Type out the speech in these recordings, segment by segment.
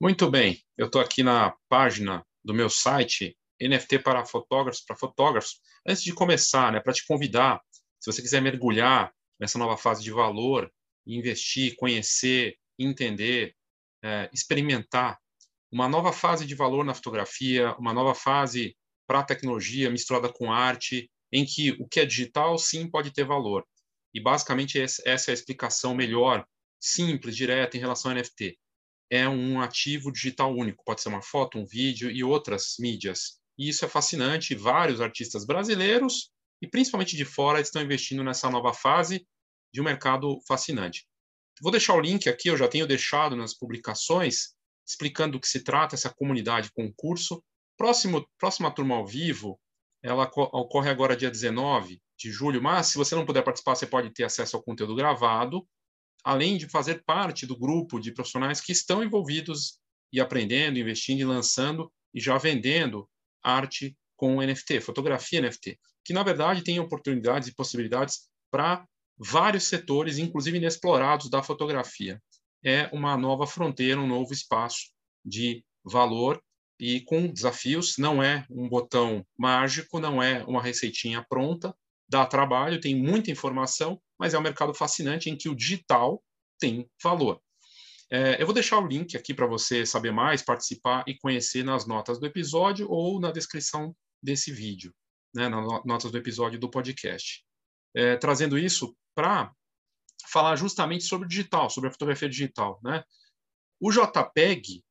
Muito bem, eu estou aqui na página do meu site NFT para fotógrafos, para fotógrafos. Antes de começar, né, para te convidar, se você quiser mergulhar nessa nova fase de valor, investir, conhecer, entender, é, experimentar uma nova fase de valor na fotografia, uma nova fase para a tecnologia misturada com arte, em que o que é digital sim pode ter valor. E basicamente essa é a explicação melhor, simples, direta em relação ao NFT. É um ativo digital único, pode ser uma foto, um vídeo e outras mídias. E isso é fascinante. Vários artistas brasileiros e principalmente de fora estão investindo nessa nova fase de um mercado fascinante. Vou deixar o link aqui, eu já tenho deixado nas publicações, explicando do que se trata essa comunidade concurso. Próximo, próxima turma ao vivo, ela ocorre agora dia 19 de julho, mas se você não puder participar, você pode ter acesso ao conteúdo gravado, além de fazer parte do grupo de profissionais que estão envolvidos e aprendendo, investindo e lançando e já vendendo arte com NFT, fotografia NFT, que na verdade tem oportunidades e possibilidades para vários setores, inclusive inexplorados da fotografia. É uma nova fronteira, um novo espaço de valor e com desafios. Não é um botão mágico, não é uma receitinha pronta, dá trabalho, tem muita informação, mas é um mercado fascinante em que o digital tem valor. É, eu vou deixar o link aqui para você saber mais, participar e conhecer nas notas do episódio ou na descrição desse vídeo, né, nas notas do episódio do podcast. É, trazendo isso para falar justamente sobre o digital, sobre a fotografia digital. Né? O JPEG,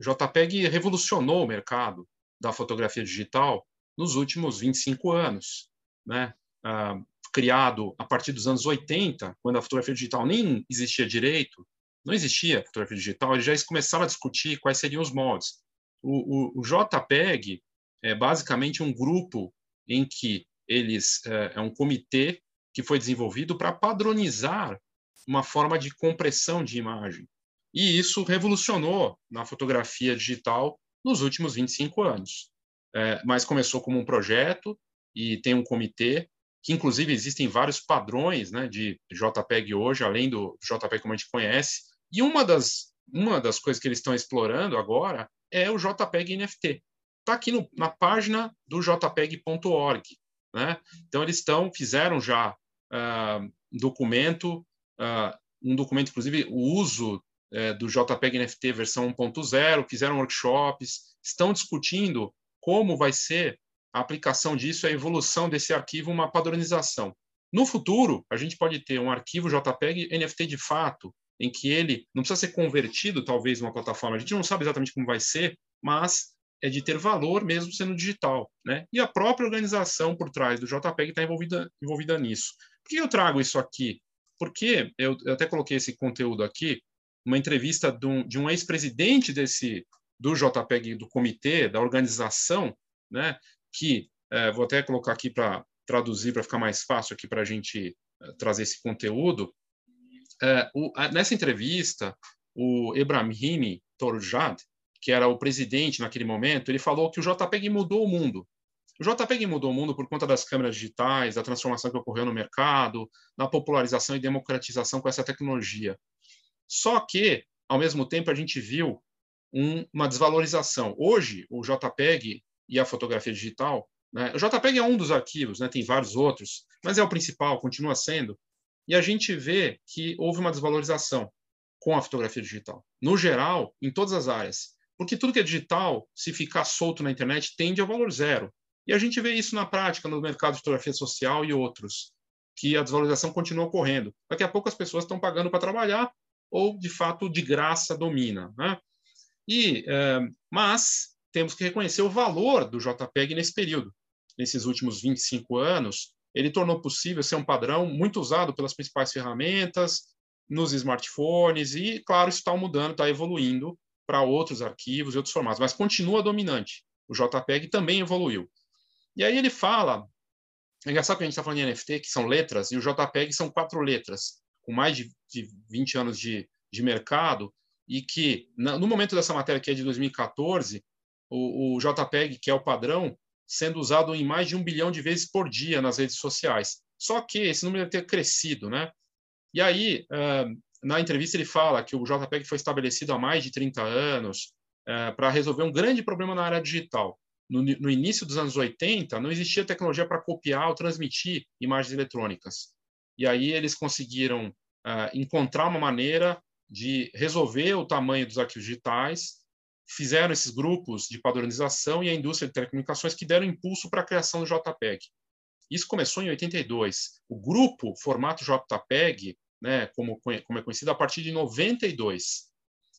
o JPEG revolucionou o mercado da fotografia digital nos últimos 25 anos. Né? Ah, criado a partir dos anos 80, quando a fotografia digital nem existia direito, não existia fotografia digital, eles já começaram a discutir quais seriam os moldes. O, o, o JPEG é basicamente um grupo em que eles é, é um comitê que foi desenvolvido para padronizar uma forma de compressão de imagem. E isso revolucionou na fotografia digital nos últimos 25 anos. É, mas começou como um projeto e tem um comitê que inclusive existem vários padrões né, de JPEG hoje, além do JPEG como a gente conhece, e uma das, uma das coisas que eles estão explorando agora é o JPEG NFT. Está aqui no, na página do jpeg.org. Né? Então, eles estão, fizeram já uh, um documento, uh, um documento, inclusive, o uso uh, do JPEG NFT versão 1.0, fizeram workshops, estão discutindo como vai ser a aplicação disso, a evolução desse arquivo, uma padronização. No futuro, a gente pode ter um arquivo JPEG NFT de fato, em que ele não precisa ser convertido, talvez, numa plataforma. A gente não sabe exatamente como vai ser, mas é de ter valor mesmo sendo digital. Né? E a própria organização por trás do JPEG está envolvida, envolvida nisso. Por que eu trago isso aqui? Porque eu, eu até coloquei esse conteúdo aqui, uma entrevista de um, de um ex-presidente desse do JPEG, do comitê, da organização, né, que é, vou até colocar aqui para traduzir para ficar mais fácil aqui para a gente é, trazer esse conteúdo. É, o, a, nessa entrevista, o Ebrahimi Torjad, que era o presidente naquele momento, ele falou que o JPEG mudou o mundo. O JPEG mudou o mundo por conta das câmeras digitais, da transformação que ocorreu no mercado, da popularização e democratização com essa tecnologia. Só que, ao mesmo tempo, a gente viu um, uma desvalorização. Hoje, o JPEG e a fotografia digital. Né? O JPEG é um dos arquivos, né? tem vários outros, mas é o principal, continua sendo. E a gente vê que houve uma desvalorização com a fotografia digital, no geral, em todas as áreas. Porque tudo que é digital, se ficar solto na internet, tende ao valor zero. E a gente vê isso na prática, no mercado de fotografia social e outros, que a desvalorização continua ocorrendo. Daqui a pouco as pessoas estão pagando para trabalhar ou, de fato, de graça domina. Né? E, é, mas temos que reconhecer o valor do JPEG nesse período. Nesses últimos 25 anos, ele tornou possível ser um padrão muito usado pelas principais ferramentas, nos smartphones, e, claro, isso está mudando, está evoluindo para outros arquivos e outros formatos, mas continua dominante. O JPEG também evoluiu. E aí ele fala, é engraçado que a gente está falando de NFT, que são letras, e o JPEG são quatro letras, com mais de, de 20 anos de, de mercado, e que, no momento dessa matéria, que é de 2014, o, o JPEG, que é o padrão, sendo usado em mais de um bilhão de vezes por dia nas redes sociais. Só que esse número deve ter crescido, né? E aí, na entrevista, ele fala que o JPEG foi estabelecido há mais de 30 anos para resolver um grande problema na área digital. No início dos anos 80, não existia tecnologia para copiar ou transmitir imagens eletrônicas. E aí eles conseguiram encontrar uma maneira de resolver o tamanho dos arquivos digitais, fizeram esses grupos de padronização e a indústria de telecomunicações que deram impulso para a criação do JPEG. Isso começou em 82. O grupo formato JPEG, né, como, como é conhecido, a partir de 92.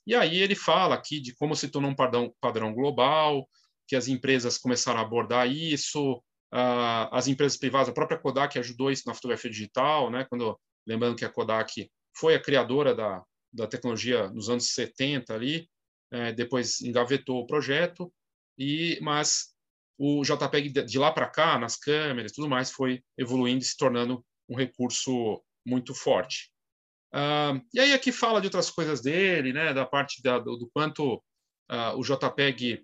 E aí ele fala aqui de como se tornou um padrão, padrão global, que as empresas começaram a abordar isso, uh, as empresas privadas, a própria Kodak ajudou isso na fotografia digital, né, quando lembrando que a Kodak foi a criadora da, da tecnologia nos anos 70 ali, é, depois engavetou o projeto, e mas o JPEG de lá para cá, nas câmeras tudo mais, foi evoluindo e se tornando um recurso muito forte. Uh, e aí aqui fala de outras coisas dele, né, da parte da, do, do, quanto uh, o JPEG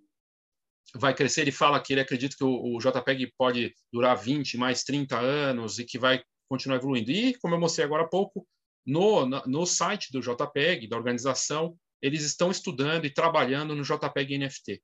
vai crescer. Ele fala que ele acredita que o, o, JPEG pode durar 20 mais 30 anos e que vai continuar evoluindo. E, como eu mostrei agora há pouco, no, no site do JPEG, da organização, eles estão estudando e trabalhando no JPEG NFT,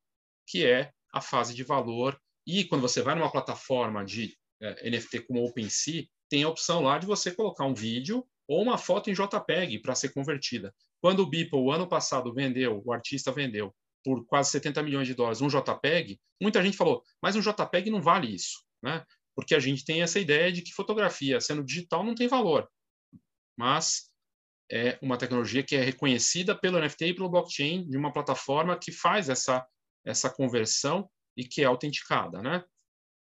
que é a fase de valor. E quando você vai numa plataforma de é, NFT como OpenSea, tem a opção lá de você colocar um vídeo ou uma foto em JPEG para ser convertida. Quando o Beeple, ano passado, vendeu, o artista vendeu por quase 70 milhões de dólares um JPEG, muita gente falou, mas um JPEG não vale isso, né? Porque a gente tem essa ideia de que fotografia, sendo digital, não tem valor mas é uma tecnologia que é reconhecida pelo NFT e pelo blockchain de uma plataforma que faz essa, essa conversão e que é autenticada, né?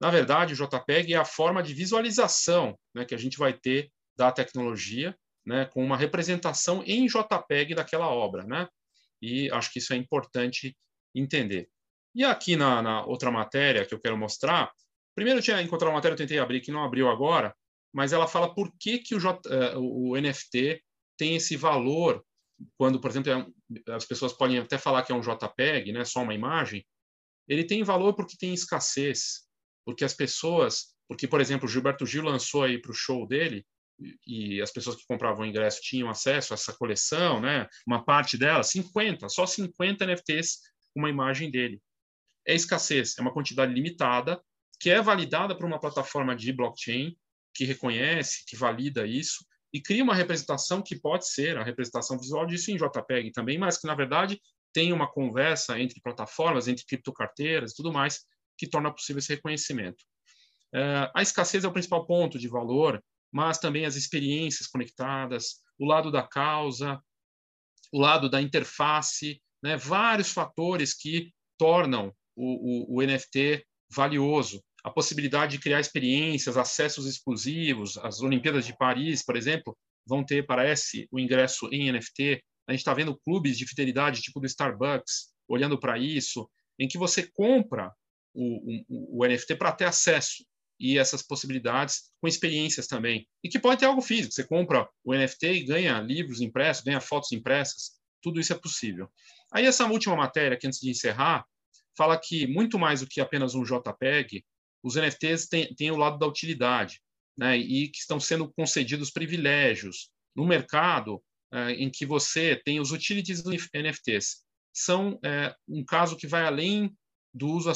Na verdade, o JPEG é a forma de visualização né, que a gente vai ter da tecnologia, né, com uma representação em JPEG daquela obra, né? E acho que isso é importante entender. E aqui na, na outra matéria que eu quero mostrar, primeiro eu tinha encontrado uma matéria, eu tentei abrir, que não abriu agora, mas ela fala por que, que o, J, uh, o NFT tem esse valor quando, por exemplo, é as pessoas podem até falar que é um JPEG, né, só uma imagem, ele tem valor porque tem escassez, porque as pessoas, porque, por exemplo, Gilberto Gil lançou aí para o show dele, e as pessoas que compravam o ingresso tinham acesso a essa coleção, né, uma parte dela, 50, só 50 NFTs, uma imagem dele. É escassez, é uma quantidade limitada, que é validada por uma plataforma de blockchain, que reconhece, que valida isso e cria uma representação que pode ser a representação visual disso em JPEG também, mas que na verdade tem uma conversa entre plataformas, entre criptocarteiras e tudo mais que torna possível esse reconhecimento. Uh, a escassez é o principal ponto de valor, mas também as experiências conectadas, o lado da causa, o lado da interface, né, vários fatores que tornam o, o, o NFT valioso a possibilidade de criar experiências, acessos exclusivos. As Olimpíadas de Paris, por exemplo, vão ter, parece, o ingresso em NFT. A gente está vendo clubes de fidelidade, tipo do Starbucks, olhando para isso, em que você compra o, o, o NFT para ter acesso e essas possibilidades com experiências também. E que pode ter algo físico. Você compra o NFT e ganha livros impressos, ganha fotos impressas. Tudo isso é possível. Aí essa última matéria, que antes de encerrar, fala que muito mais do que apenas um JPEG, os NFTs têm, têm o lado da utilidade, né, e que estão sendo concedidos privilégios no mercado é, em que você tem os utilities NFTs. São é, um caso que vai além do uso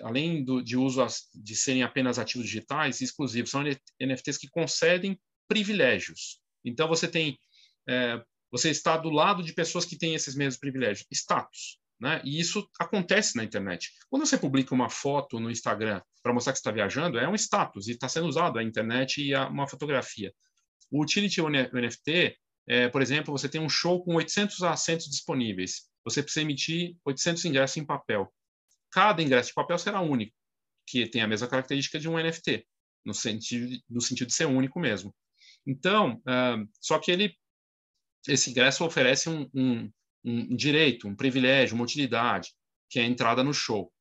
além do, de uso de serem apenas ativos digitais exclusivos, são NFTs que concedem privilégios. Então você tem é, você está do lado de pessoas que têm esses mesmos privilégios, status. Né? E isso acontece na internet. Quando você publica uma foto no Instagram para mostrar que está viajando, é um status e está sendo usado a internet e a, uma fotografia. O Utility NFT, é, por exemplo, você tem um show com 800 assentos disponíveis. Você precisa emitir 800 ingressos em papel. Cada ingresso de papel será único, que tem a mesma característica de um NFT, no sentido, no sentido de ser único mesmo. Então, uh, só que ele, esse ingresso oferece um, um um direito, um privilégio, uma utilidade, que é a entrada no show.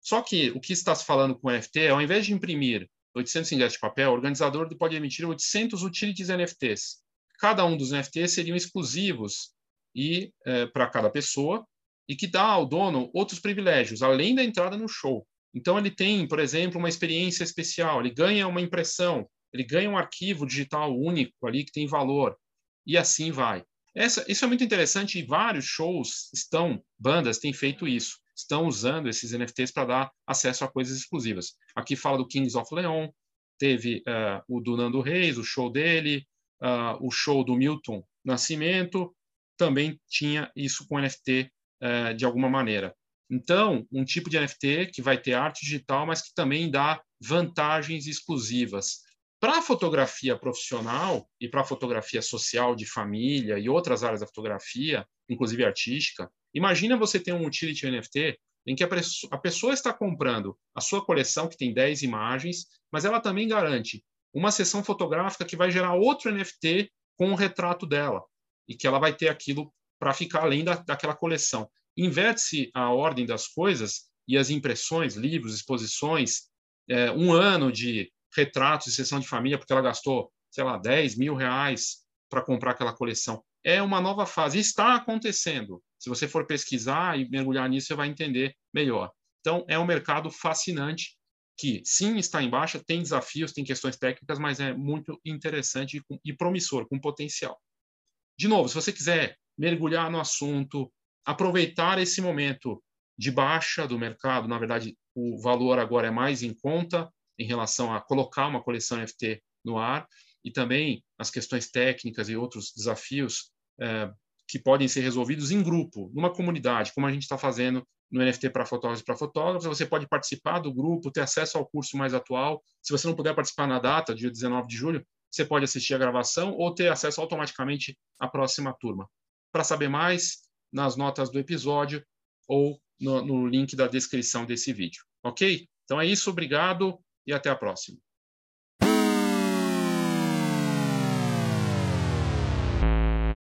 Só que o que está se falando com o NFT é, ao invés de imprimir 800 ingressos de papel, o organizador pode emitir 800 utilities NFTs. Cada um dos NFTs seriam exclusivos e é, para cada pessoa e que dá ao dono outros privilégios, além da entrada no show. Então ele tem, por exemplo, uma experiência especial, ele ganha uma impressão ele ganha um arquivo digital único ali que tem valor, e assim vai. Essa, isso é muito interessante e vários shows estão, bandas têm feito isso, estão usando esses NFTs para dar acesso a coisas exclusivas. Aqui fala do Kings of Leon, teve uh, o do Nando Reis, o show dele, uh, o show do Milton Nascimento, também tinha isso com NFT eh, de alguma maneira. Então, um tipo de NFT que vai ter arte digital, mas que também dá vantagens exclusivas. Para a fotografia profissional e para a fotografia social de família e outras áreas da fotografia, inclusive artística, imagina você ter um utility NFT em que a pessoa está comprando a sua coleção, que tem 10 imagens, mas ela também garante uma sessão fotográfica que vai gerar outro NFT com o retrato dela, e que ela vai ter aquilo para ficar além da, daquela coleção. Inverte-se a ordem das coisas e as impressões, livros, exposições, é, um ano de retratos de sessão de família, porque ela gastou, sei lá, 10 mil reais para comprar aquela coleção. É uma nova fase. Está acontecendo. Se você for pesquisar e mergulhar nisso, você vai entender melhor. Então, é um mercado fascinante que, sim, está em baixa, tem desafios, tem questões técnicas, mas é muito interessante e promissor, com potencial. De novo, se você quiser mergulhar no assunto, aproveitar esse momento de baixa do mercado, na verdade, o valor agora é mais em conta, em relação a colocar uma coleção NFT no ar e também as questões técnicas e outros desafios é, que podem ser resolvidos em grupo, numa comunidade, como a gente está fazendo no NFT para fotógrafos e para fotógrafos. Você pode participar do grupo, ter acesso ao curso mais atual. Se você não puder participar na data, dia 19 de julho, você pode assistir a gravação ou ter acesso automaticamente à próxima turma. Para saber mais, nas notas do episódio ou no, no link da descrição desse vídeo. Ok? Então é isso, obrigado e até a próxima.